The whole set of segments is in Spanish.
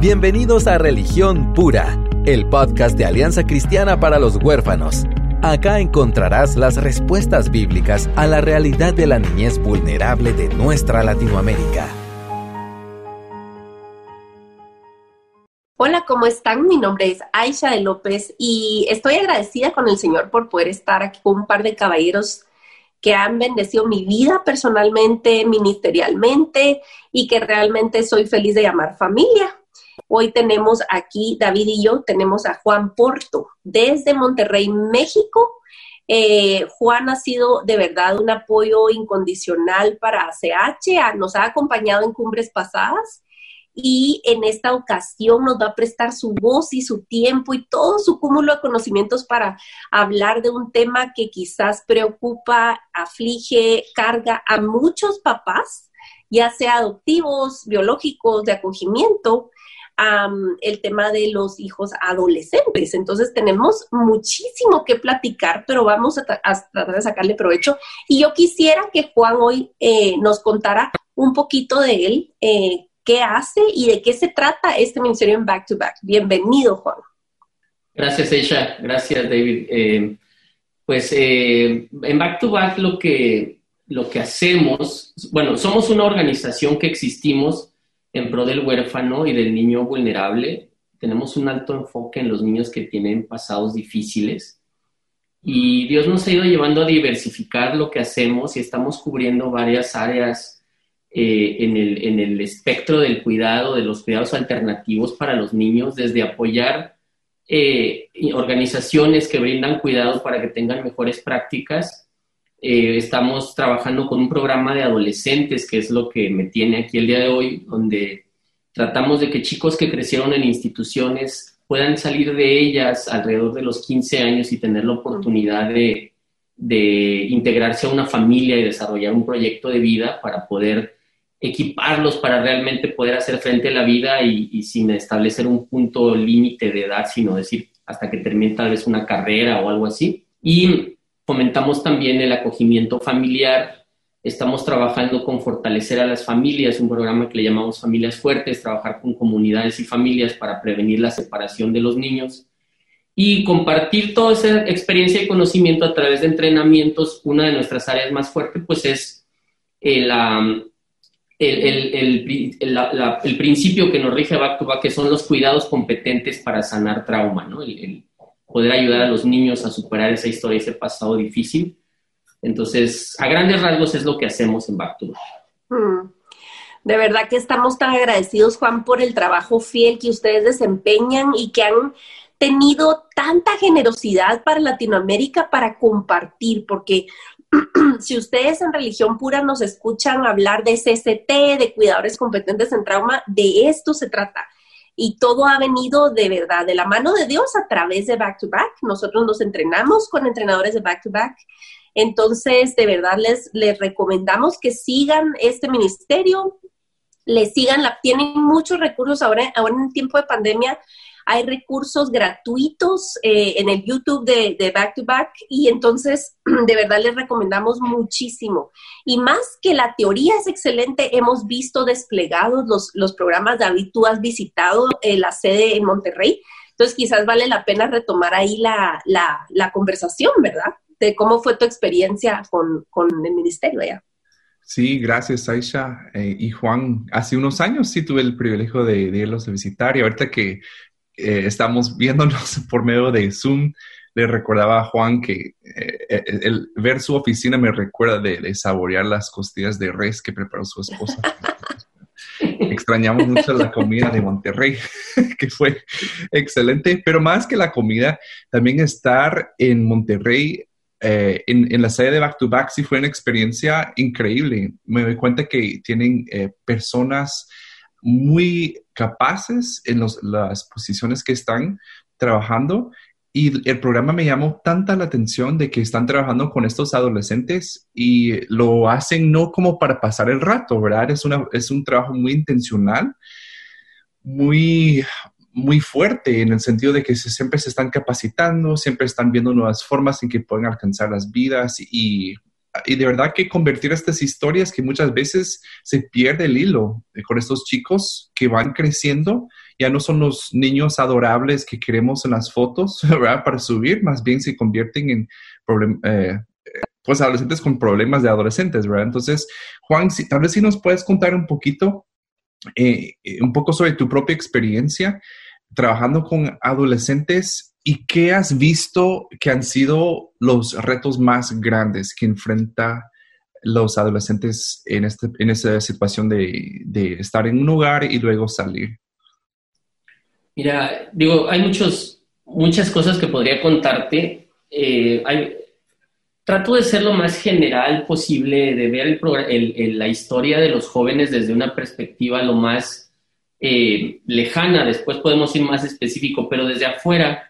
Bienvenidos a Religión Pura, el podcast de Alianza Cristiana para los Huérfanos. Acá encontrarás las respuestas bíblicas a la realidad de la niñez vulnerable de nuestra Latinoamérica. Hola, ¿cómo están? Mi nombre es Aisha de López y estoy agradecida con el Señor por poder estar aquí con un par de caballeros que han bendecido mi vida personalmente, ministerialmente y que realmente soy feliz de llamar familia. Hoy tenemos aquí, David y yo, tenemos a Juan Porto desde Monterrey, México. Eh, Juan ha sido de verdad un apoyo incondicional para ACH, nos ha acompañado en cumbres pasadas y en esta ocasión nos va a prestar su voz y su tiempo y todo su cúmulo de conocimientos para hablar de un tema que quizás preocupa, aflige, carga a muchos papás, ya sea adoptivos, biológicos, de acogimiento, el tema de los hijos adolescentes. Entonces tenemos muchísimo que platicar, pero vamos a, tratar de sacarle provecho. Y yo quisiera que Juan hoy eh, nos contara un poquito de él, eh, qué hace y de qué se trata este ministerio en Back to Back. Bienvenido, Juan. Gracias, Aisha. Gracias, David. Eh, pues eh, en Back to Back lo que, lo que hacemos, bueno, somos una organización que existimos en pro del huérfano y del niño vulnerable. Tenemos un alto enfoque en los niños que tienen pasados difíciles. Y Dios nos ha ido llevando a diversificar lo que hacemos y estamos cubriendo varias áreas eh, en, el, espectro del cuidado, de los cuidados alternativos para los niños, desde apoyar eh, organizaciones que brindan cuidado para que tengan mejores prácticas. Eh, estamos trabajando con un programa de adolescentes, que es lo que me tiene aquí el día de hoy, donde tratamos de que chicos que crecieron en instituciones puedan salir de ellas alrededor de los 15 años y tener la oportunidad de, de integrarse a una familia y desarrollar un proyecto de vida para poder equiparlos para realmente poder hacer frente a la vida y, sin establecer un punto límite de edad, sino decir hasta que termine tal vez una carrera o algo así. Y fomentamos también el acogimiento familiar. Estamos trabajando con fortalecer a las familias, un programa que le llamamos Familias Fuertes, trabajar con comunidades y familias para prevenir la separación de los niños y compartir toda esa experiencia y conocimiento a través de entrenamientos. Una de nuestras áreas más fuertes pues es la el, el, principio que nos rige Back to Back, que son los cuidados competentes para sanar trauma, ¿no? El, poder ayudar a los niños a superar esa historia, ese pasado difícil. Entonces, a grandes rasgos es lo que hacemos en Back. Hmm. De verdad que estamos tan agradecidos, Juan, por el trabajo fiel que ustedes desempeñan y que han tenido tanta generosidad para Latinoamérica para compartir, porque si ustedes en religión pura nos escuchan hablar de CCT, de cuidadores competentes en trauma, de esto se trata. Y todo ha venido de verdad, de la mano de Dios a través de Back to Back. Nosotros nos entrenamos con entrenadores de Back to Back. Entonces, de verdad, les, les recomendamos que sigan este ministerio, les sigan, la, tienen muchos recursos ahora, ahora en tiempo de pandemia hay recursos gratuitos eh, en el YouTube de, Back to Back y entonces de verdad les recomendamos muchísimo. Y más que la teoría es excelente, hemos visto desplegados los, los programas, David, tú has visitado eh, la sede en Monterrey, entonces quizás vale la pena retomar ahí la, la, conversación, ¿verdad? De cómo fue tu experiencia con, con el ministerio allá. Sí, gracias Aisha eh, y Juan. Hace unos años sí tuve el privilegio de, de irlos a visitar y ahorita que eh, estamos viéndonos por medio de Zoom. Le recordaba a Juan que eh, eh, el, ver su oficina me recuerda de, saborear las costillas de res que preparó su esposa. Extrañamos mucho la comida de Monterrey, que fue excelente, pero más que la comida, también estar en Monterrey en, la sede de Back to Back sí fue una experiencia increíble. Me doy cuenta que tienen personas muy capaces en las posiciones que están trabajando y el programa me llamó tanta la atención de que están trabajando con estos adolescentes y lo hacen no como para pasar el rato, ¿verdad? Es, una, es un trabajo muy intencional, muy, muy fuerte en el sentido de que siempre se están capacitando, siempre están viendo nuevas formas en que pueden alcanzar las vidas y y de verdad que convertir estas historias que muchas veces se pierde el hilo con estos chicos que van creciendo, ya no son los niños adorables que queremos en las fotos. Para subir, más bien se convierten en eh, pues adolescentes con problemas de adolescentes. Entonces, Juan, si, tal vez si nos puedes contar un poquito, eh, eh, un poco sobre tu propia experiencia trabajando con adolescentes y qué has visto que han sido los retos más grandes que enfrenta los adolescentes en, este, en esa situación de, de, estar en un lugar y luego salir? Mira, digo, hay muchos, muchas cosas que podría contarte. Eh, trato de ser lo más general posible, de ver el, la historia de los jóvenes desde una perspectiva lo más eh, lejana, después podemos ir más específico, pero desde afuera,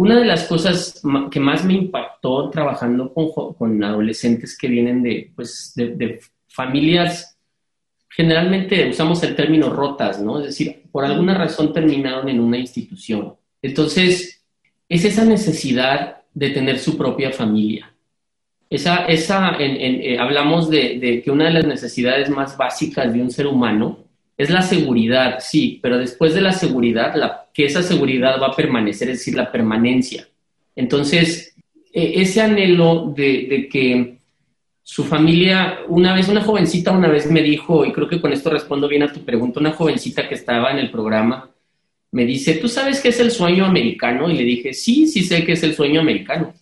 una de las cosas que más me impactó trabajando con, con adolescentes que vienen de, pues, de, familias, generalmente usamos el término rotas, ¿no? Es decir, por alguna razón terminaron en una institución. Entonces, es esa necesidad de tener su propia familia. Esa, esa eh, hablamos de, que una de las necesidades más básicas de un ser humano es la seguridad, sí, pero después de la seguridad, la, que esa seguridad va a permanecer, es decir, la permanencia. Entonces, e, ese anhelo de, que su familia, una vez, una jovencita una vez me dijo, y creo que con esto respondo bien a tu pregunta, una jovencita que estaba en el programa, me dice, ¿tú sabes qué es el sueño americano? Y le dije, sí, sí sé qué es el sueño americano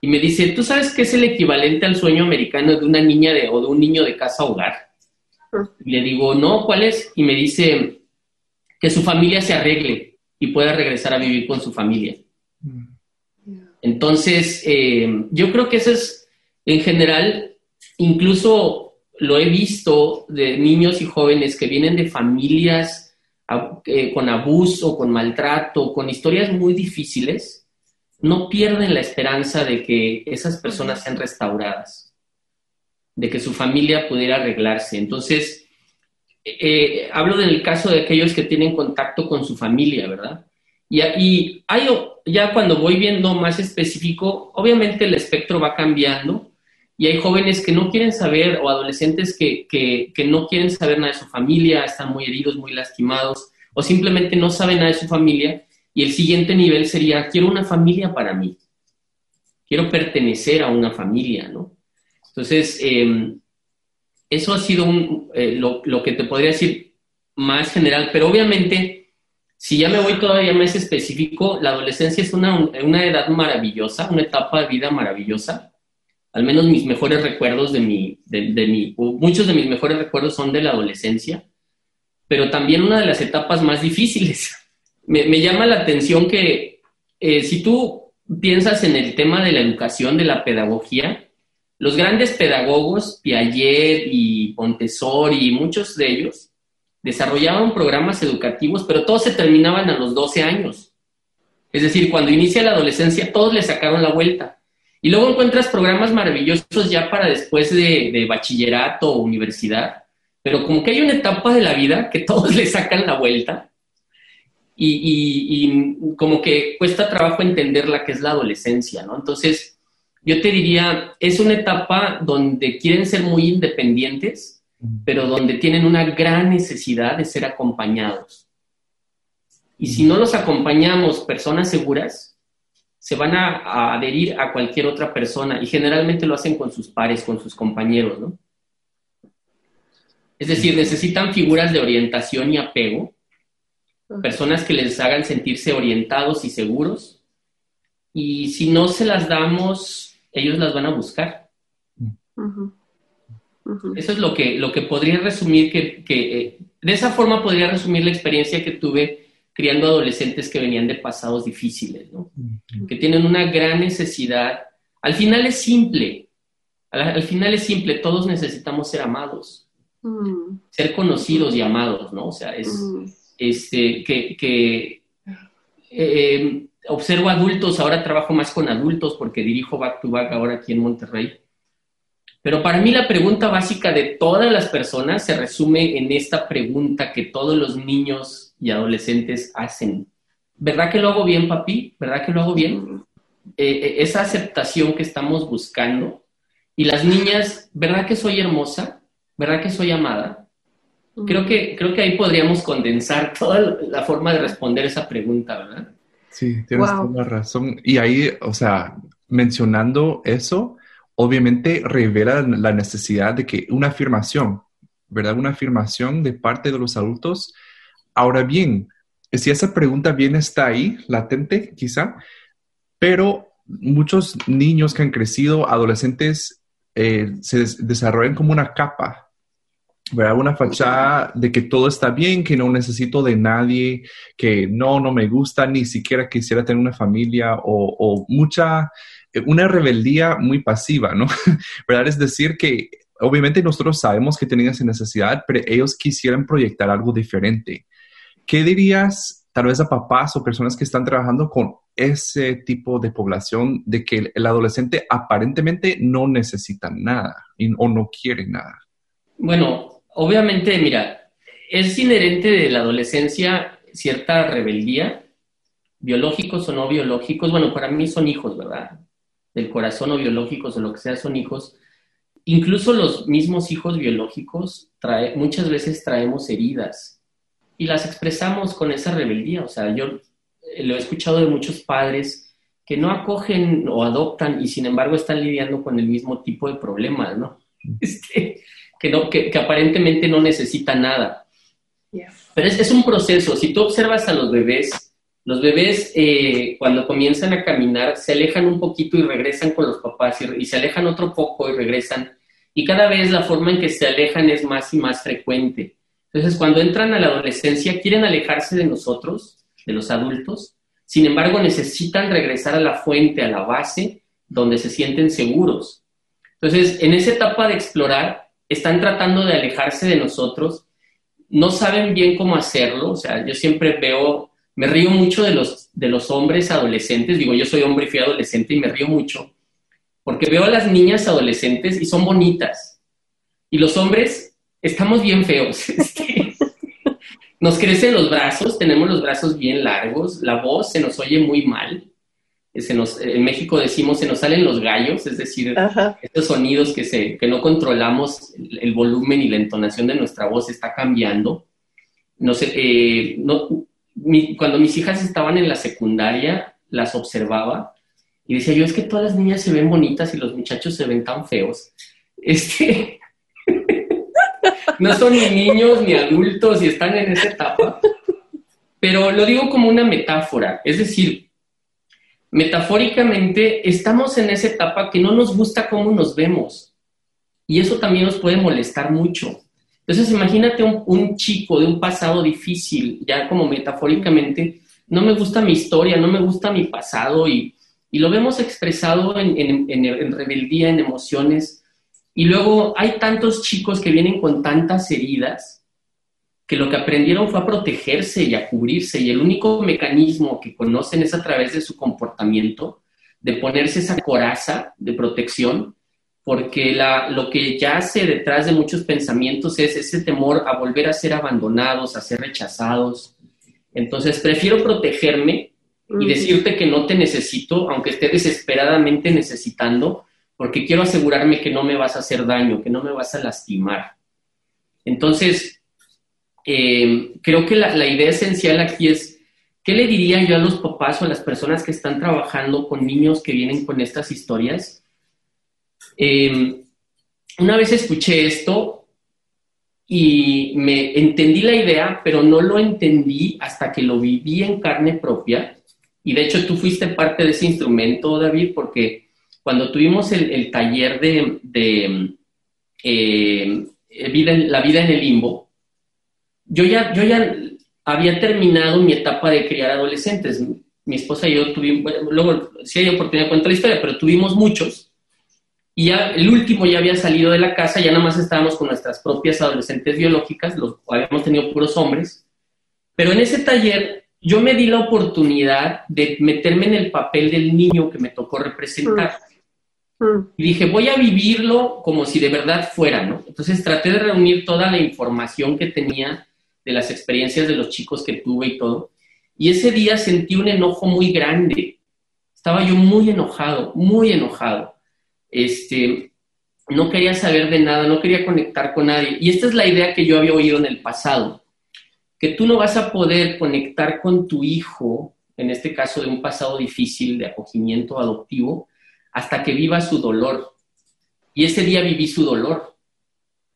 y me dice, ¿tú sabes qué es el equivalente al sueño americano de una niña de, o de un niño de casa hogar? Le digo, no, ¿cuál es? Y me dice que su familia se arregle y pueda regresar a vivir con su familia. Entonces, eh, yo creo que eso es, en general, incluso lo he visto de niños y jóvenes que vienen de familias eh, con abuso, con maltrato, con historias muy difíciles, no pierden la esperanza de que esas personas sean restauradas, de que su familia pudiera arreglarse. Entonces, eh, hablo del caso de aquellos que tienen contacto con su familia, ¿verdad? Y, y hay, ya cuando voy viendo más específico, obviamente el espectro va cambiando y hay jóvenes que no quieren saber o adolescentes que, que, que no quieren saber nada de su familia, están muy heridos, muy lastimados o simplemente no saben nada de su familia y el siguiente nivel sería, quiero una familia para mí. Quiero pertenecer a una familia, ¿no? Entonces, em, eso ha sido eh, lo, que te podría decir más general, pero obviamente, si ya me voy todavía más específico, la adolescencia es una, una edad maravillosa, una etapa de vida maravillosa. Al menos mis mejores recuerdos de mi, de, de mi, muchos de mis mejores recuerdos son de la adolescencia, pero también una de las etapas más difíciles me, llama la atención que eh, si tú piensas en el tema de la educación, de la pedagogía, los grandes pedagogos, Piaget y Montessori y muchos de ellos, desarrollaban programas educativos, pero todos se terminaban a los 12 años. Es decir, cuando inicia la adolescencia, todos le sacaron la vuelta. Y luego encuentras programas maravillosos ya para después de, de bachillerato o universidad, pero como que hay una etapa de la vida que todos le sacan la vuelta y, como que cuesta trabajo entender la que es la adolescencia, ¿no? Entonces, yo te diría, es una etapa donde quieren ser muy independientes, pero donde tienen una gran necesidad de ser acompañados. Y si no los acompañamos personas seguras, se van a, a, adherir a cualquier otra persona y generalmente lo hacen con sus pares, con sus compañeros, ¿no? Es decir, necesitan figuras de orientación y apego personas que les hagan sentirse orientados y seguros. Y si no se las damos, ellos las van a buscar. Eso es lo que, lo que podría resumir, que, eh, de esa forma podría resumir la experiencia que tuve criando adolescentes que venían de pasados difíciles, que tienen una gran necesidad. Al final es simple, al, final es simple, todos necesitamos ser amados, ser conocidos y amados, ¿no? O sea, es, este, que, eh, observo adultos, ahora trabajo más con adultos porque dirijo Back to Back ahora aquí en Monterrey. Pero para mí la pregunta básica de todas las personas se resume en esta pregunta que todos los niños y adolescentes hacen. ¿Verdad que lo hago bien, papi? ¿Verdad que lo hago bien? Eh, eh, esa aceptación que estamos buscando Y las niñas, ¿verdad que soy hermosa? ¿Verdad que soy amada? Creo que, creo que ahí podríamos condensar toda la forma de responder esa pregunta, ¿verdad? Sí, tienes toda la razón. Y ahí, o sea, mencionando eso, obviamente revela la necesidad de que una afirmación, ¿verdad? Una afirmación de parte de los adultos. Ahora bien, si esa pregunta bien está ahí, latente quizá, pero muchos niños que han crecido, adolescentes, eh, se desarrollan como una capa, ¿verdad? Una fachada de que todo está bien, que no necesito de nadie, que no, no me gusta, ni siquiera quisiera tener una familia o, o mucha, una rebeldía muy pasiva, ¿no? ¿Verdad? Es decir, que obviamente nosotros sabemos que tenían esa necesidad, pero ellos quisieran proyectar algo diferente. ¿Qué dirías tal vez a papás o personas que están trabajando con ese tipo de población de que el adolescente aparentemente no necesita nada o no quiere nada? Bueno, obviamente, mira, es inherente de la adolescencia cierta rebeldía, biológicos o no biológicos. Bueno, para mí son hijos, ¿verdad? Del corazón o biológicos o lo que sea, son hijos. Incluso los mismos hijos biológicos trae, muchas veces traemos heridas y las expresamos con esa rebeldía. O sea, yo lo he escuchado de muchos padres que no acogen o adoptan y sin embargo están lidiando con el mismo tipo de problemas, ¿no? Este, que, no que, aparentemente no necesitan nada. Pero es, es, un proceso. Si tú observas a los bebés, los bebés eh, cuando comienzan a caminar se alejan un poquito y regresan con los papás y, y se alejan otro poco y regresan. Y cada vez la forma en que se alejan es más y más frecuente. Entonces, cuando entran a la adolescencia, quieren alejarse de nosotros, de los adultos, sin embargo, necesitan regresar a la fuente, a la base, donde se sienten seguros. Entonces, en esa etapa de explorar, están tratando de alejarse de nosotros, no saben bien cómo hacerlo, o sea, yo siempre veo, me río mucho de los, de los hombres adolescentes, digo, yo soy hombre y fui adolescente y me río mucho, porque veo a las niñas adolescentes y son bonitas, y los hombres estamos bien feos. Este, nos crecen los brazos, tenemos los brazos bien largos, la voz se nos oye muy mal. Se nos, en México decimos se nos salen los gallos, es decir, estos sonidos que, se, que no controlamos, el volumen y la entonación de nuestra voz está cambiando. No sé, eh, no, cuando mis hijas estaban en la secundaria, las observaba y decía yo, es que todas las niñas se ven bonitas y los muchachos se ven tan feos. Este, no son ni niños ni adultos y están en esa etapa. Pero lo digo como una metáfora, es decir, metafóricamente estamos en esa etapa que no nos gusta cómo nos vemos y eso también nos puede molestar mucho. Entonces imagínate un, chico de un pasado difícil, ya como metafóricamente, no me gusta mi historia, no me gusta mi pasado y, lo vemos expresado en, en rebeldía, en emociones y luego hay tantos chicos que vienen con tantas heridas que lo que aprendieron fue a protegerse y a cubrirse y el único mecanismo que conocen es a través de su comportamiento, de ponerse esa coraza de protección, porque la, lo que yace detrás de muchos pensamientos es ese temor a volver a ser abandonados, a ser rechazados. Entonces, prefiero protegerme y decirte que no te necesito, aunque esté desesperadamente necesitando, porque quiero asegurarme que no me vas a hacer daño, que no me vas a lastimar. Entonces, eh, creo que la, idea esencial aquí es, ¿qué le diría yo a los papás o a las personas que están trabajando con niños que vienen con estas historias? Eh, una vez escuché esto y me entendí la idea, pero no lo entendí hasta que lo viví en carne propia. Y de hecho tú fuiste parte de ese instrumento, David, porque cuando tuvimos el, taller de, eh, la vida en el limbo, yo ya, yo ya había terminado mi etapa de criar adolescentes. Mi esposa y yo tuvimos, luego sí hay oportunidad de contar la historia, pero tuvimos muchos. Y ya el último ya había salido de la casa, ya nada más estábamos con nuestras propias adolescentes biológicas, los habíamos tenido puros hombres. Pero en ese taller yo me di la oportunidad de meterme en el papel del niño que me tocó representar. Y dije, voy a vivirlo como si de verdad fuera, ¿no? Entonces traté de reunir toda la información que tenía de las experiencias de los chicos que tuve y todo. Y ese día sentí un enojo muy grande. Estaba yo muy enojado, muy enojado. Este, no quería saber de nada, no quería conectar con nadie. Y esta es la idea que yo había oído en el pasado, que tú no vas a poder conectar con tu hijo, en este caso de un pasado difícil de acogimiento adoptivo, hasta que viva su dolor. Y ese día viví su dolor,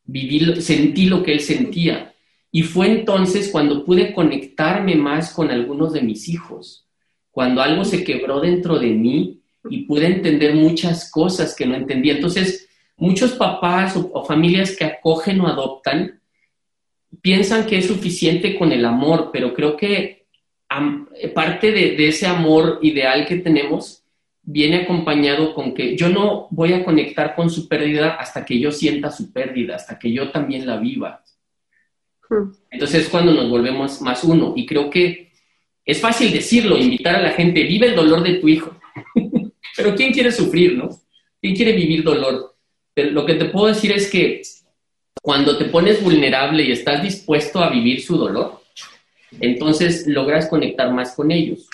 viví, sentí lo que él sentía. Y fue entonces cuando pude conectarme más con algunos de mis hijos, cuando algo se quebró dentro de mí y pude entender muchas cosas que no entendía. Entonces, muchos papás o, familias que acogen o adoptan piensan que es suficiente con el amor, pero creo que parte de, ese amor ideal que tenemos viene acompañado con que yo no voy a conectar con su pérdida hasta que yo sienta su pérdida, hasta que yo también la viva. Entonces es cuando nos volvemos más uno. Y creo que es fácil decirlo, invitar a la gente, vive el dolor de tu hijo. Pero ¿quién quiere sufrir, no? ¿Quién quiere vivir dolor? lo que te puedo decir es que cuando te pones vulnerable y estás dispuesto a vivir su dolor, entonces logras conectar más con ellos.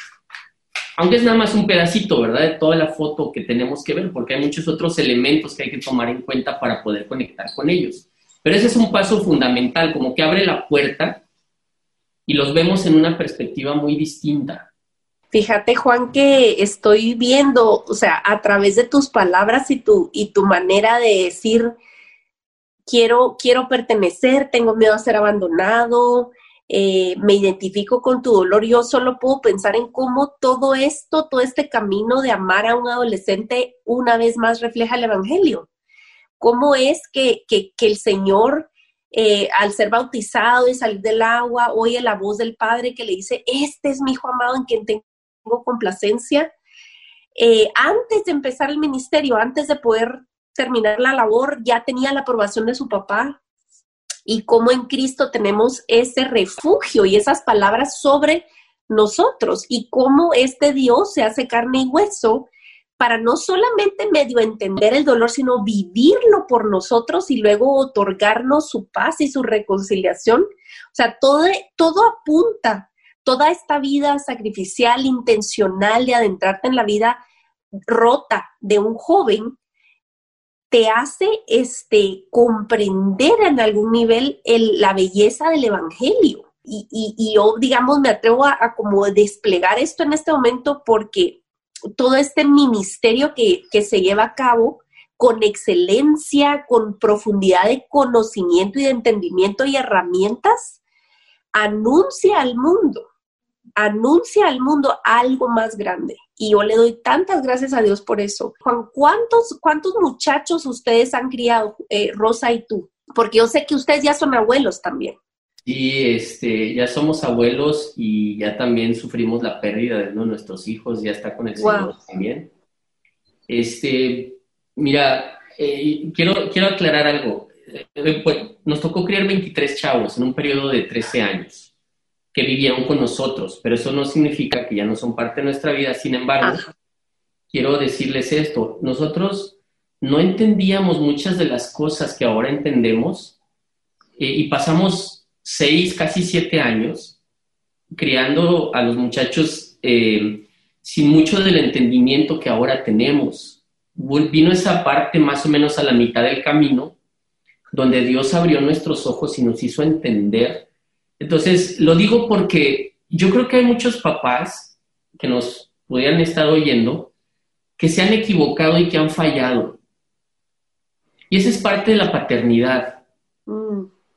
Aunque es nada más un pedacito, ¿verdad? De toda la foto que tenemos que ver, porque hay muchos otros elementos que hay que tomar en cuenta para poder conectar con ellos. Pero ese es un paso fundamental, como que abre la puerta y los vemos en una perspectiva muy distinta. Fíjate, Juan, que estoy viendo, o sea, a través de tus palabras y tu, y tu manera de decir, quiero, quiero pertenecer, tengo miedo a ser abandonado, eh, me identifico con tu dolor, yo solo puedo pensar en cómo todo esto, todo este camino de amar a un adolescente una vez más refleja el Evangelio. ¿Cómo es que, que, el Señor, eh, al ser bautizado y salir del agua, oye la voz del Padre que le dice, este es mi hijo amado en quien tengo complacencia. Eh, antes de empezar el ministerio, antes de poder terminar la labor, ya tenía la aprobación de su papá. Y como en Cristo tenemos ese refugio y esas palabras sobre nosotros y cómo este Dios se hace carne y hueso para no solamente medio entender el dolor, sino vivirlo por nosotros y luego otorgarnos su paz y su reconciliación. O sea, todo, todo apunta toda esta vida sacrificial, intencional de adentrarte en la vida rota de un joven, te hace este, comprender en algún nivel la belleza del Evangelio. Y, yo, digamos, me atrevo a, a, como desplegar esto en este momento porque todo este ministerio que, que se lleva a cabo con excelencia, con profundidad de conocimiento y de entendimiento y herramientas, anuncia al mundo anuncia al mundo algo más grande. Y yo le doy tantas gracias a Dios por eso. Juan, ¿cuántos, cuántos muchachos ustedes han criado, eh, Rosa y tú? Porque yo sé que ustedes ya son abuelos también. Sí, este, ya somos abuelos y ya también sufrimos la pérdida de uno de nuestros hijos, ya está con el Señor también. Este, mira, eh, quiero, quiero aclarar algo. Eh, pues, nos tocó criar 23 chavos en un periodo de 13 años que vivieron con nosotros, pero eso no significa que ya no son parte de nuestra vida. Sin embargo, quiero decirles esto, nosotros no entendíamos muchas de las cosas que ahora entendemos eh, y pasamos seis, casi siete años criando a los muchachos eh, sin mucho del entendimiento que ahora tenemos. Vino esa parte más o menos a la mitad del camino, donde Dios abrió nuestros ojos y nos hizo entender entonces, lo digo porque yo creo que hay muchos papás que nos pudieran estar oyendo que se han equivocado y que han fallado. Y esa es parte de la paternidad.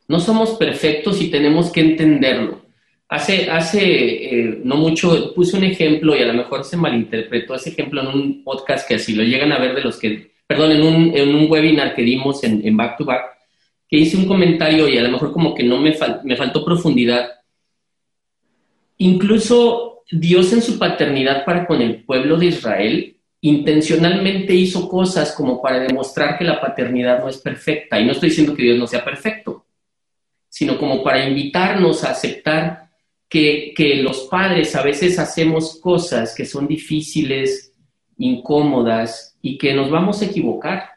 No somos perfectos y tenemos que entenderlo. Hace, hace eh, no mucho puse un ejemplo y a lo mejor se malinterpretó ese ejemplo en un podcast que así lo llegan a ver de los que, perdón, en un, en un webinar que dimos en, en Back to Back que hice un comentario y a lo mejor como que no me, me faltó profundidad. Incluso Dios en su paternidad para con el pueblo de Israel intencionalmente hizo cosas como para demostrar que la paternidad no es perfecta. Y no estoy diciendo que Dios no sea perfecto, sino como para invitarnos a aceptar que, que los padres a veces hacemos cosas que son difíciles, incómodas y que nos vamos a equivocar.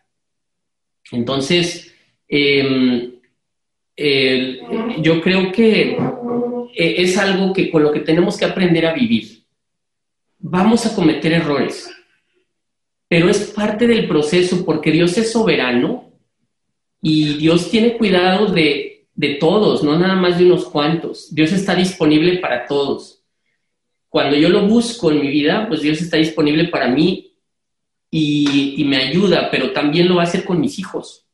Entonces, Em, yo creo que eh, es algo que con lo que tenemos que aprender a vivir. Vamos a cometer errores, pero es parte del proceso porque Dios es soberano Y Dios tiene cuidado de, de todos, no nada más de unos cuantos. Dios está disponible para todos. Cuando yo lo busco en mi vida, pues Dios está disponible para mí y, me ayuda, pero también lo va a hacer con mis hijos,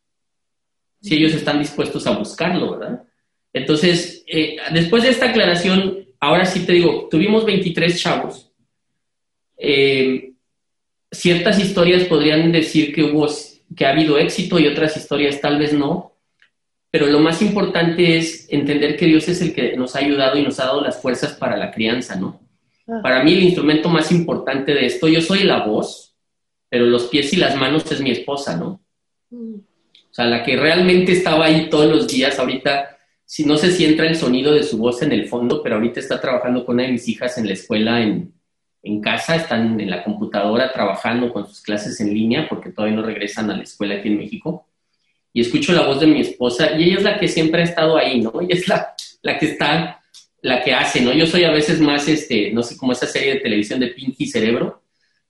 si ellos están dispuestos a buscarlo, ¿verdad? Entonces, eh, después de esta aclaración, ahora sí te digo, tuvimos 23 chavos. Eh, ciertas historias podrían decir que hubo que ha habido éxito y otras historias tal vez no, pero lo más importante es entender que Dios es el que nos ha ayudado y nos ha dado las fuerzas para la crianza, ¿no? Ah. Para mí el instrumento más importante de esto, yo soy la voz, pero los pies y las manos es mi esposa, ¿no? Mm. O sea, la que realmente estaba ahí todos los días, ahorita, si no sé si entra el sonido de su voz en el fondo, pero ahorita está trabajando con una de mis hijas en la escuela en, en casa, están en la computadora trabajando con sus clases en línea porque todavía no regresan a la escuela aquí en México. Y escucho la voz de mi esposa y ella es la que siempre ha estado ahí, ¿no? Ella es la, la que está, la que hace, ¿no? Yo soy a veces más, este, no sé, como esa serie de televisión de Pinky Cerebro.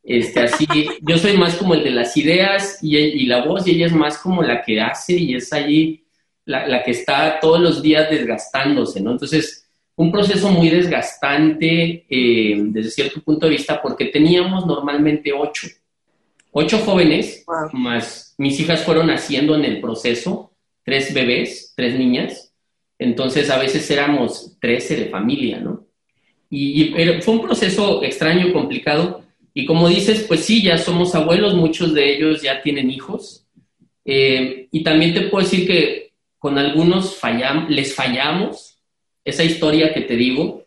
Este, así, yo soy más como el de las ideas y, y, la voz y ella es más como la que hace y es allí la, la que está todos los días desgastándose, ¿no? Entonces, un proceso muy desgastante eh, desde cierto punto de vista porque teníamos normalmente ocho, ocho jóvenes, más mis hijas fueron naciendo en el proceso, tres bebés, tres niñas, entonces a veces éramos trece de familia, ¿no? Y, fue un proceso extraño, complicado, y como dices, pues sí, ya somos abuelos, muchos de ellos ya tienen hijos, eh, y también te puedo decir que con algunos fallam les fallamos, esa historia que te digo,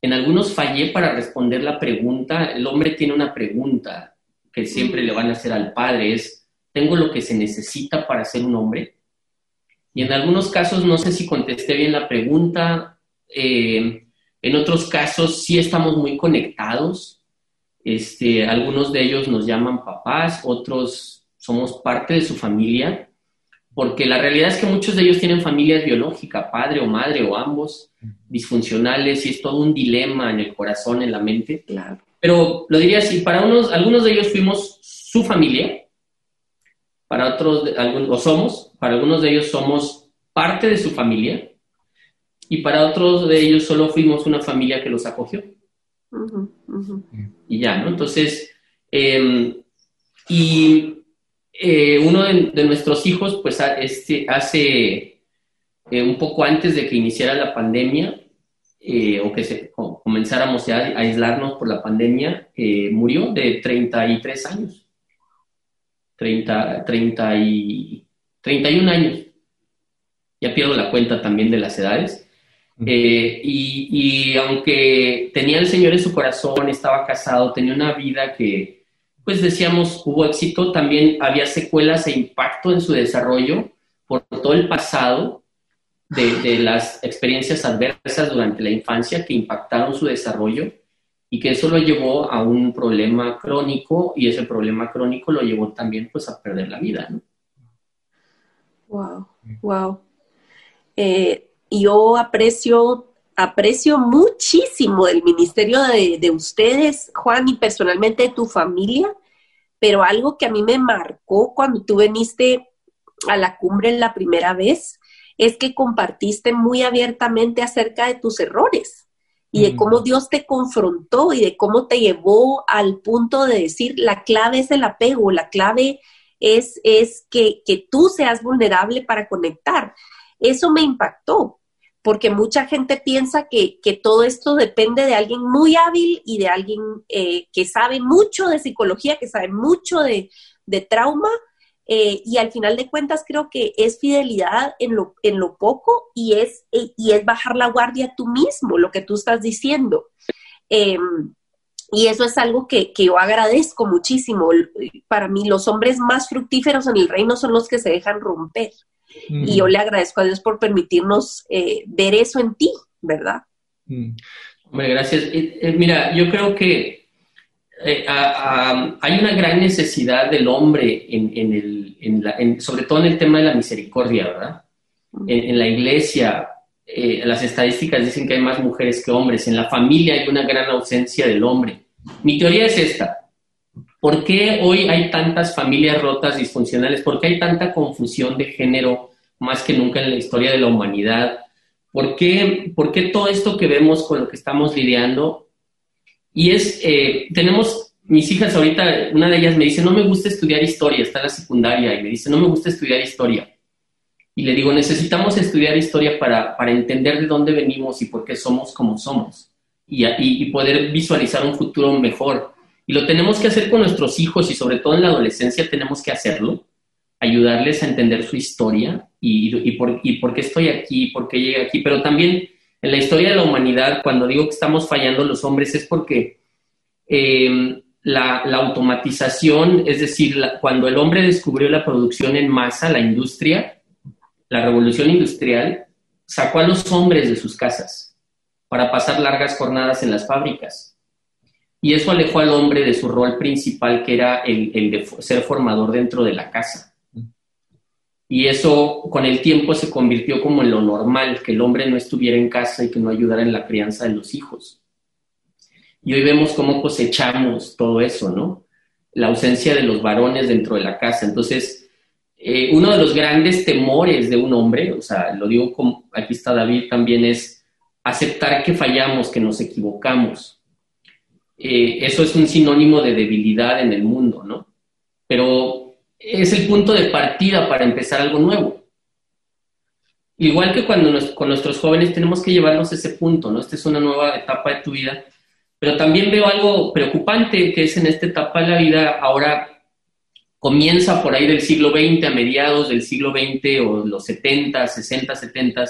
en algunos fallé para responder la pregunta, el hombre tiene una pregunta que siempre le van a hacer al padre, es, ¿tengo lo que se necesita para ser un hombre? Y en algunos casos no sé si contesté bien la pregunta, eh, en otros casos sí estamos muy conectados, este, algunos de ellos nos llaman papás, otros somos parte de su familia, porque la realidad es que muchos de ellos tienen familias biológicas, padre o madre o ambos, disfuncionales, y es todo un dilema en el corazón, en la mente. Claro. Pero lo diría así, para unos, algunos de ellos fuimos su familia, para otros, algunos, o somos, para algunos de ellos somos parte de su familia, y para otros de ellos solo fuimos una familia que los acogió. Y ya, ¿no? Entonces, em, y eh, uno de, nuestros hijos, pues este, hace eh, un poco antes de que iniciara la pandemia, eh, o que se, comenzáramos ya a aislarnos por la pandemia, murió de 33 años. 30, 30 y 31 años. Ya pierdo la cuenta también de las edades. y, y, aunque tenía el Señor en su corazón, estaba casado, tenía una vida que, pues decíamos, hubo éxito, también había secuelas e impacto en su desarrollo por todo el pasado de, las experiencias adversas durante la infancia que impactaron su desarrollo y que eso lo llevó a un problema crónico y ese problema crónico lo llevó también pues a perder la vida, ¿no? Wow, wow. Eh, yo aprecio aprecio muchísimo del ministerio de, ustedes, Juan, y personalmente de tu familia, pero algo que a mí me marcó cuando tú viniste a la cumbre la primera vez es que compartiste muy abiertamente acerca de tus errores y de cómo Dios te confrontó y de cómo te llevó al punto de decir, la clave es el apego, la clave es, es que, que tú seas vulnerable para conectar. Eso me impactó porque mucha gente piensa que, todo esto depende de alguien muy hábil y de alguien eh, que sabe mucho de psicología, que sabe mucho de, trauma, eh, y al final de cuentas creo que es fidelidad en lo, en lo poco y es, eh, y es bajar la guardia tú mismo, lo que tú estás diciendo. Em, y eso es algo que, que, yo agradezco muchísimo. Para mí los hombres más fructíferos en el reino son los que se dejan romper. Y yo le agradezco a Dios por permitirnos eh, ver eso en ti, ¿verdad? Hombre, gracias. Mira, yo creo que hay una gran necesidad del hombre, en, el, sobre todo en el tema de la misericordia, ¿verdad? En, la iglesia, las estadísticas dicen que hay más mujeres que hombres. En la familia hay una gran ausencia del hombre. Mi teoría es esta. ¿Por qué hoy hay tantas familias rotas, disfuncionales? ¿Por qué hay tanta confusión de género más que nunca en la historia de la humanidad? ¿Por qué, por qué todo esto que vemos con lo que estamos lidiando? Y es, eh, tenemos, mis hijas ahorita, una de ellas me dice, no me gusta estudiar historia, está en la secundaria, y me dice, no me gusta estudiar historia. Y le digo, necesitamos estudiar historia para, para entender de dónde venimos y por qué somos como somos, y, y, poder visualizar un futuro mejor. Y lo tenemos que hacer con nuestros hijos y sobre todo en la adolescencia tenemos que hacerlo, ayudarles a entender su historia y, y, por, y por qué estoy aquí, por qué llegué aquí, pero también en la historia de la humanidad, cuando digo que estamos fallando los hombres, es porque eh, la, automatización, es decir, cuando el hombre descubrió la producción en masa, la industria, la revolución industrial, sacó a los hombres de sus casas para pasar largas jornadas en las fábricas y eso alejó al hombre de su rol principal, que era el de ser formador dentro de la casa. Y eso con el tiempo se convirtió como en lo normal, que el hombre no estuviera en casa y que no ayudara en la crianza de los hijos. Y hoy vemos cómo cosechamos todo eso, ¿no? La ausencia de los varones dentro de la casa. Entonces, eh, uno de los grandes temores de un hombre, o sea, lo digo como aquí está David también, es aceptar que fallamos, que nos equivocamos eh, eso es un sinónimo de debilidad en el mundo, ¿no? Pero es el punto de partida para empezar algo nuevo. Igual que cuando con nuestros jóvenes tenemos que llevarnos ese punto, ¿no? Esta es una nueva etapa de tu vida. Pero también veo algo preocupante que es en esta etapa de la vida, ahora comienza por ahí del siglo XX, a mediados del siglo XX o los 70, 60, 70,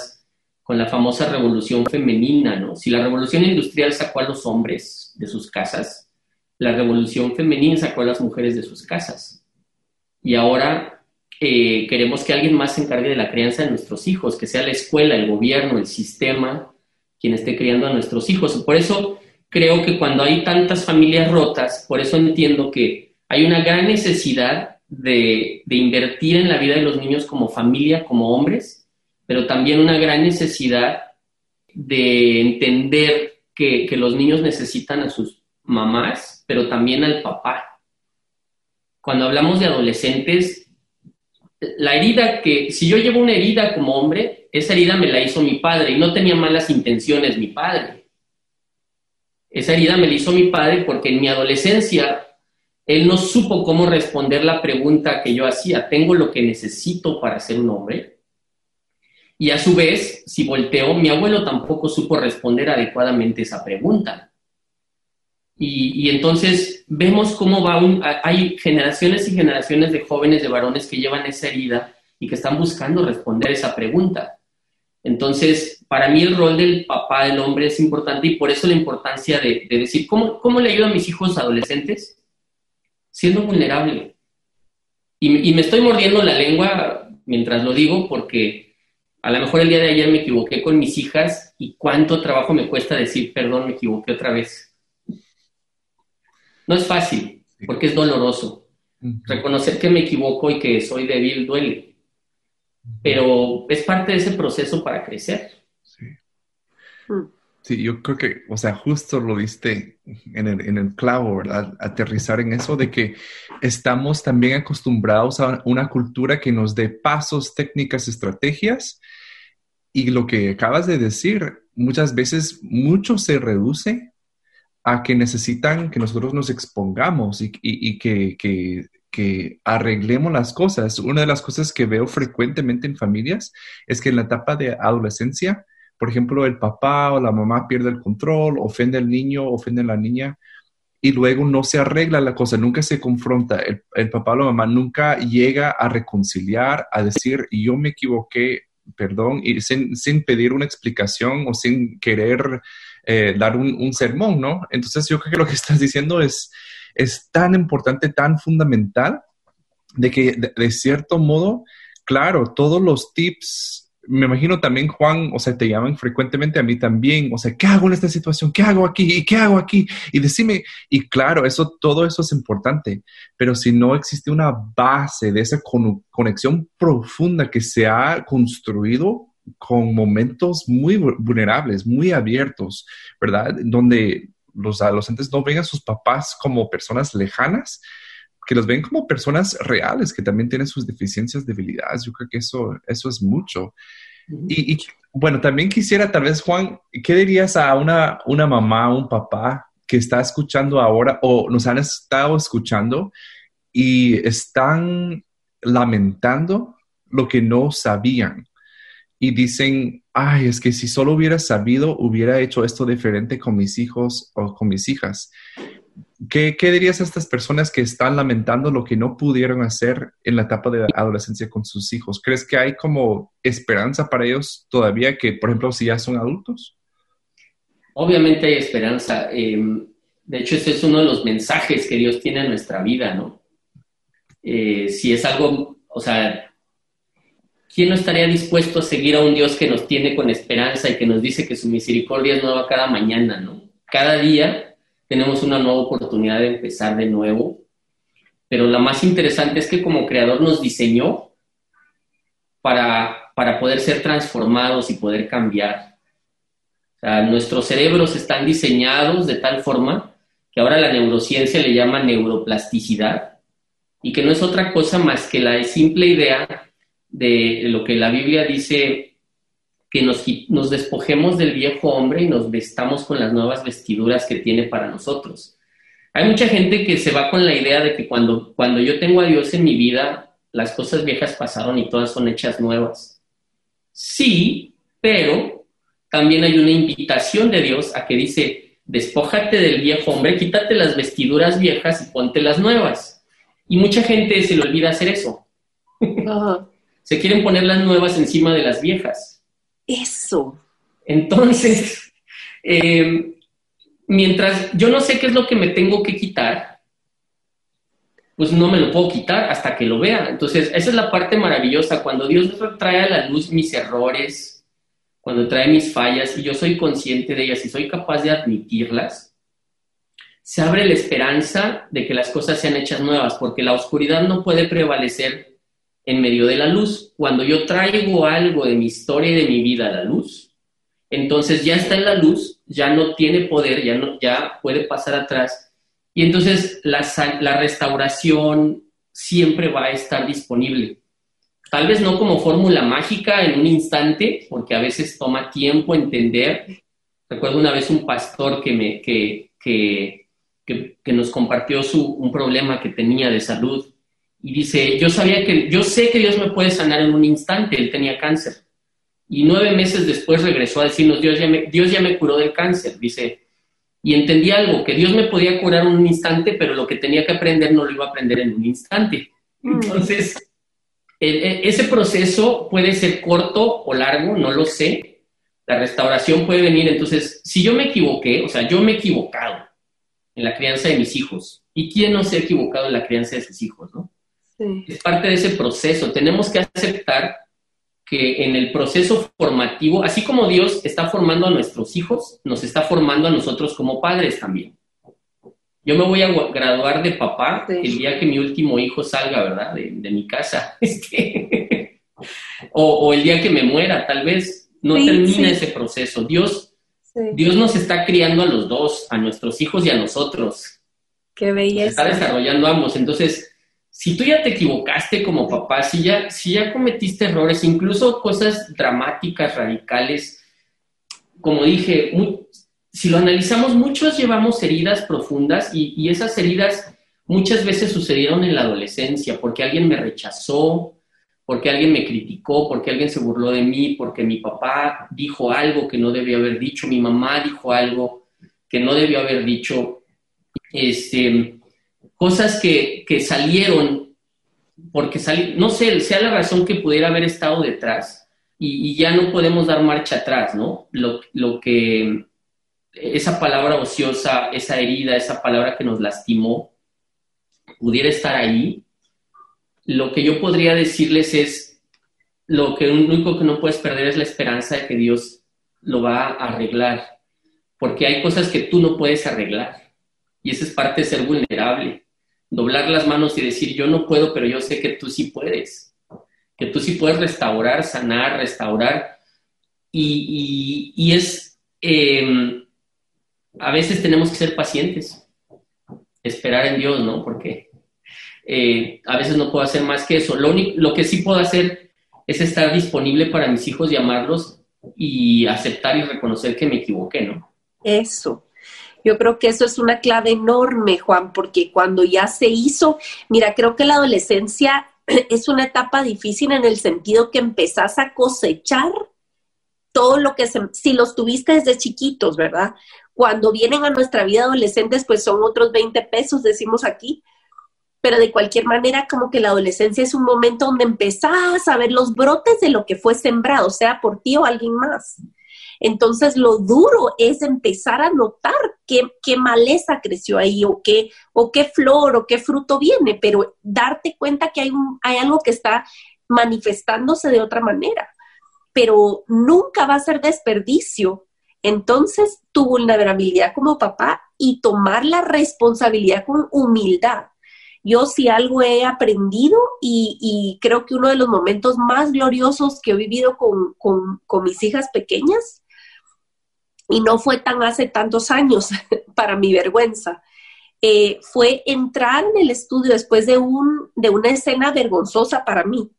con la famosa revolución femenina, ¿no? Si la revolución industrial sacó a los hombres de sus casas, la revolución femenina sacó a las mujeres de sus casas. Y ahora eh, queremos que alguien más se encargue de la crianza de nuestros hijos, que sea la escuela, el gobierno, el sistema, quien esté criando a nuestros hijos. Por eso creo que cuando hay tantas familias rotas, por eso entiendo que hay una gran necesidad de, invertir en la vida de los niños como familia, como hombres, pero también una gran necesidad de entender que, los niños necesitan a sus mamás, pero también al papá. Cuando hablamos de adolescentes, la herida que, si yo llevo una herida como hombre, esa herida me la hizo mi padre y no tenía malas intenciones mi padre. Esa herida me la hizo mi padre porque en mi adolescencia él no supo cómo responder la pregunta que yo hacía, ¿tengo lo que necesito para ser un hombre? Y a su vez, si volteo, mi abuelo tampoco supo responder adecuadamente esa pregunta. Y, y entonces vemos cómo va un, hay generaciones y generaciones de jóvenes, de varones que llevan esa herida y que están buscando responder esa pregunta. Entonces, para mí el rol del papá del hombre es importante y por eso la importancia de, de decir, ¿cómo, ¿cómo, le ayudo a mis hijos adolescentes? Siendo vulnerable. Y, y me estoy mordiendo la lengua mientras lo digo porque a lo mejor el día de ayer me equivoqué con mis hijas y cuánto trabajo me cuesta decir, perdón, me equivoqué otra vez. No es fácil, porque es doloroso. Reconocer que me equivoco y que soy débil duele, pero es parte de ese proceso para crecer. Sí. Mm. Sí, yo creo que, o sea, justo lo diste en el, en el, clavo, ¿verdad? Aterrizar en eso de que estamos también acostumbrados a una cultura que nos dé pasos, técnicas, estrategias. Y lo que acabas de decir, muchas veces mucho se reduce a que necesitan que nosotros nos expongamos y, que arreglemos las cosas. Una de las cosas que veo frecuentemente en familias es que en la etapa de adolescencia, por ejemplo, el papá o la mamá pierde el control, ofende al niño, ofende a la niña y luego no se arregla la cosa, nunca se confronta. El, papá o la mamá nunca llega a reconciliar, a decir, yo me equivoqué, perdón, y sin, pedir una explicación o sin querer eh, dar un, sermón, ¿no? Entonces yo creo que lo que estás diciendo es, es tan importante, tan fundamental, de que de cierto modo, claro, todos los tips me imagino también, Juan, o sea, te llaman frecuentemente a mí también, o sea, ¿qué hago en esta situación? ¿Qué hago aquí? ¿Y qué hago aquí? Y decime, y claro, eso, todo eso es importante, pero si no existe una base de esa conexión profunda que se ha construido con momentos muy vulnerables, muy abiertos, ¿verdad? Donde los adolescentes no ven a sus papás como personas lejanas, que los ven como personas reales, que también tienen sus deficiencias, debilidades. Yo creo que eso, eso es mucho. Y, bueno, también quisiera, tal vez, Juan, ¿qué dirías a una, una mamá, un papá que está escuchando ahora o nos han estado escuchando y están lamentando lo que no sabían? Y dicen, ay, es que si solo hubiera sabido, hubiera hecho esto diferente con mis hijos o con mis hijas. ¿Qué, dirías a estas personas que están lamentando lo que no pudieron hacer en la etapa de adolescencia con sus hijos? ¿Crees que hay como esperanza para ellos todavía que, por ejemplo, si ya son adultos? Obviamente hay esperanza. Em, de hecho, ese es uno de los mensajes que Dios tiene en nuestra vida, ¿no? Eh, si es algo, o sea, ¿quién no estaría dispuesto a seguir a un Dios que nos tiene con esperanza y que nos dice que su misericordia es nueva cada mañana, ¿no? Cada día tenemos una nueva oportunidad de empezar de nuevo. Pero la más interesante es que como creador nos diseñó para, para poder ser transformados y poder cambiar. Nuestros cerebros están diseñados de tal forma que ahora la neurociencia le llama neuroplasticidad y que no es otra cosa más que la simple idea de lo que la Biblia dice que nos, nos despojemos del viejo hombre y nos vestamos con las nuevas vestiduras que tiene para nosotros. Hay mucha gente que se va con la idea de que cuando, cuando yo tengo a Dios en mi vida, las cosas viejas pasaron y todas son hechas nuevas. Sí, pero también hay una invitación de Dios a que dice, despójate del viejo hombre, quítate las vestiduras viejas y ponte las nuevas. Y mucha gente se le olvida hacer eso. Se quieren poner las nuevas encima de las viejas. Eso. Entonces, eh, mientras yo no sé qué es lo que me tengo que quitar, pues no me lo puedo quitar hasta que lo vea. Entonces, esa es la parte maravillosa, cuando Dios trae a la luz mis errores, cuando trae mis fallas y yo soy consciente de ellas y soy capaz de admitirlas, se abre la esperanza de que las cosas sean hechas nuevas, porque la oscuridad no puede prevalecer en medio de la luz. Cuando yo traigo algo de mi historia y de mi vida a la luz, entonces ya está en la luz, ya no tiene poder, ya, no, ya puede pasar atrás. Y entonces la, la restauración siempre va a estar disponible. Tal vez no como fórmula mágica en un instante, porque a veces toma tiempo entender. Recuerdo una vez un pastor que, me, que, que, que nos compartió su, un problema que tenía de salud y dice, yo sabía que, yo sé que Dios me puede sanar en un instante, él tenía cáncer. Y nueve meses después regresó a decirnos, Dios ya me, Dios ya me curó del cáncer, dice. Y entendí algo, que Dios me podía curar en un instante, pero lo que tenía que aprender no lo iba a aprender en un instante. Mm. Entonces, ese proceso puede ser corto o largo, no lo sé. La restauración puede venir. Entonces, si yo me equivoqué, o sea, yo me he equivocado en la crianza de mis hijos. ¿Y quién no se ha equivocado en la crianza de sus hijos, no? Es parte de ese proceso. Tenemos que aceptar que en el proceso formativo, así como Dios está formando a nuestros hijos, nos está formando a nosotros como padres también. Yo me voy a graduar de papá el día que mi último hijo salga, ¿verdad? De, mi casa. O, el día que me muera, tal vez no termina ese proceso. Dios, Dios nos está criando a los dos, a nuestros hijos y a nosotros. Qué belleza. está desarrollando ambos. Entonces, si tú ya te equivocaste como papá, si ya, si ya cometiste errores, incluso cosas dramáticas, radicales, como dije, si lo analizamos, muchos llevamos heridas profundas y, y, esas heridas muchas veces sucedieron en la adolescencia, porque alguien me rechazó, porque alguien me criticó, porque alguien se burló de mí, porque mi papá dijo algo que no debió haber dicho, mi mamá dijo algo que no debió haber dicho. Este, cosas que, salieron porque no sé, sea la razón que pudiera haber estado detrás y, ya no podemos dar marcha atrás, ¿no? Lo, lo, que, esa palabra ociosa, esa herida, esa palabra que nos lastimó, pudiera estar ahí, lo que yo podría decirles es, lo que único que no puedes perder es la esperanza de que Dios lo va a arreglar, porque hay cosas que tú no puedes arreglar y esa es parte de ser vulnerable doblar las manos y decir, yo no puedo, pero yo sé que tú sí puedes, que tú sí puedes restaurar, sanar, restaurar. Y, es, em, a veces tenemos que ser pacientes, esperar en Dios, ¿no? Porque eh, a veces no puedo hacer más que eso. Lo, único, lo que sí puedo hacer es estar disponible para mis hijos, llamarlos y aceptar y reconocer que me equivoqué, ¿no? Eso. Yo creo que eso es una clave enorme, Juan, porque cuando ya se hizo, mira, creo que la adolescencia es una etapa difícil en el sentido que empezás a cosechar todo lo que se, si los tuviste desde chiquitos, ¿verdad? Cuando vienen a nuestra vida adolescentes, pues son otros 20 pesos, decimos aquí, pero de cualquier manera como que la adolescencia es un momento donde empezás a ver los brotes de lo que fue sembrado, sea por ti o alguien más. Entonces, lo duro es empezar a notar qué, maleza creció ahí o qué, o qué flor o qué fruto viene, pero darte cuenta que hay, un, hay algo que está manifestándose de otra manera. Pero nunca va a ser desperdicio. Entonces, tu vulnerabilidad como papá y tomar la responsabilidad con humildad. Yo si algo he aprendido y, creo que uno de los momentos más gloriosos que he vivido con, con mis hijas pequeñas y no fue tan hace tantos años, para mi vergüenza, eh, fue entrar en el estudio después de, un, de una escena vergonzosa para mí,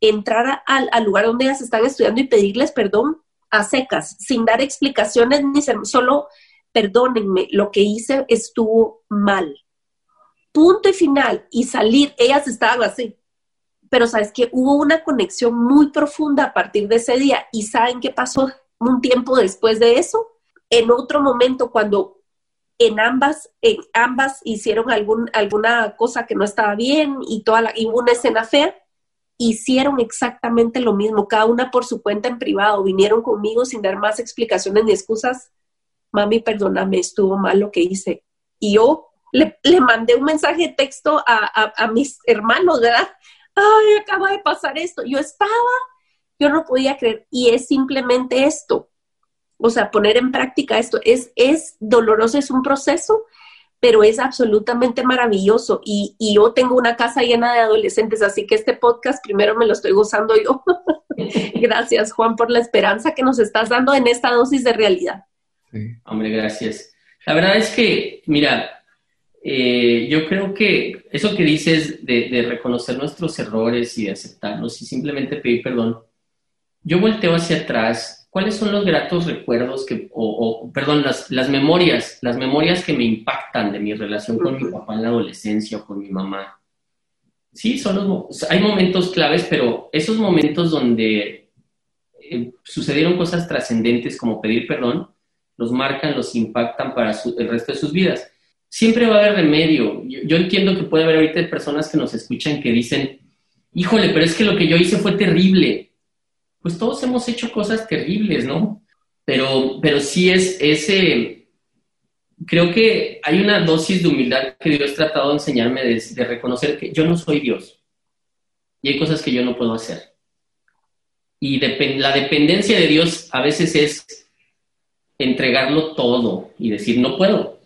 entrar al, lugar donde ellas están estudiando y pedirles perdón a secas, sin dar explicaciones ni solo perdónenme, lo que hice estuvo mal. Punto y final. Y salir, ellas estaban así. Pero sabes que hubo una conexión muy profunda a partir de ese día. ¿Y saben qué pasó un tiempo después de eso? En otro momento cuando en ambas, en ambas hicieron algún, alguna cosa que no estaba bien y, toda la, y hubo una escena fea, hicieron exactamente lo mismo, cada una por su cuenta en privado, vinieron conmigo sin dar más explicaciones ni excusas. Mami, perdóname, estuvo mal lo que hice. Y yo le, mandé un mensaje de texto a, a mis hermanos, ¿verdad? Ay, acaba de pasar esto. Yo estaba, yo no podía creer. Y es simplemente esto o sea, poner en práctica esto es, es doloroso, es un proceso, pero es absolutamente maravilloso. Y, y, yo tengo una casa llena de adolescentes, así que este podcast primero me lo estoy gozando yo. gracias, Juan, por la esperanza que nos estás dando en esta dosis de realidad. Sí. Hombre, gracias. La verdad es que, mira, eh, yo creo que eso que dices de, de reconocer nuestros errores y de aceptarlos y simplemente pedir perdón, yo volteo hacia atrás ¿cuáles son los gratos recuerdos que, o, perdón, las, las, memorias, las memorias que me impactan de mi relación con mi papá en la adolescencia o con mi mamá? Sí, son los, hay momentos claves, pero esos momentos donde eh, sucedieron cosas trascendentes como pedir perdón, los marcan, los impactan para el resto de sus vidas. Siempre va a haber remedio. Yo, yo entiendo que puede haber ahorita personas que nos escuchan que dicen, híjole, pero es que lo que yo hice fue terrible pues todos hemos hecho cosas terribles, ¿no? Pero, pero sí es ese, creo que hay una dosis de humildad que Dios ha tratado de enseñarme de, reconocer que yo no soy Dios y hay cosas que yo no puedo hacer. Y la dependencia de Dios a veces es entregarlo todo y decir, no puedo,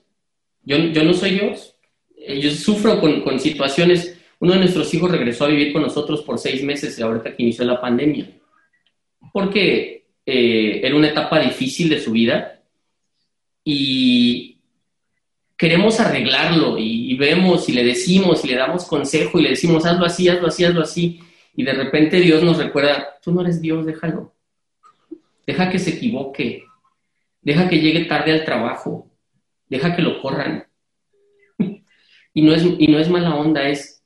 yo, yo no soy Dios. Eh, yo sufro con, con situaciones, uno de nuestros hijos regresó a vivir con nosotros por seis meses ahorita que inició la pandemia porque eh, era una etapa difícil de su vida y queremos arreglarlo y, vemos y le decimos y le damos consejo y le decimos hazlo así, hazlo así, hazlo así y de repente Dios nos recuerda, tú no eres Dios, déjalo, deja que se equivoque, deja que llegue tarde al trabajo, deja que lo corran. y, no es, y no es mala onda, es,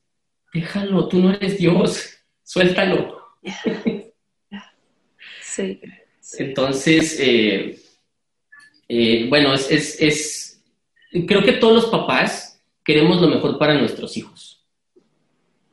déjalo, tú no eres Dios, suéltalo. Sí. Entonces, eh, eh, bueno, es, es, creo que todos los papás queremos lo mejor para nuestros hijos.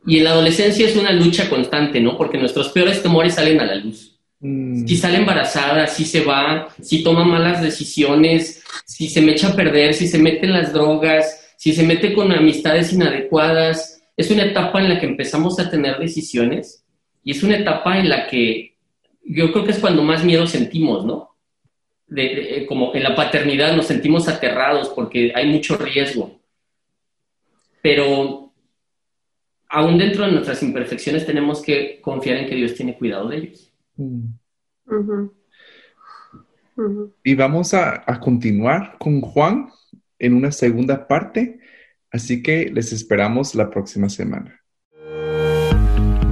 Y en la adolescencia es una lucha constante, ¿no? Porque nuestros peores temores salen a la luz. Mm. Si sale embarazada, si se va, si toma malas decisiones, si se me echa a perder, si se mete en las drogas, si se mete con amistades inadecuadas. Es una etapa en la que empezamos a tener decisiones y es una etapa en la que yo creo que es cuando más miedo sentimos, ¿no? De, como en la paternidad nos sentimos aterrados porque hay mucho riesgo. Pero aún dentro de nuestras imperfecciones tenemos que confiar en que Dios tiene cuidado de ellos. Mm. Y vamos a, a continuar con Juan en una segunda parte, así que les esperamos la próxima semana.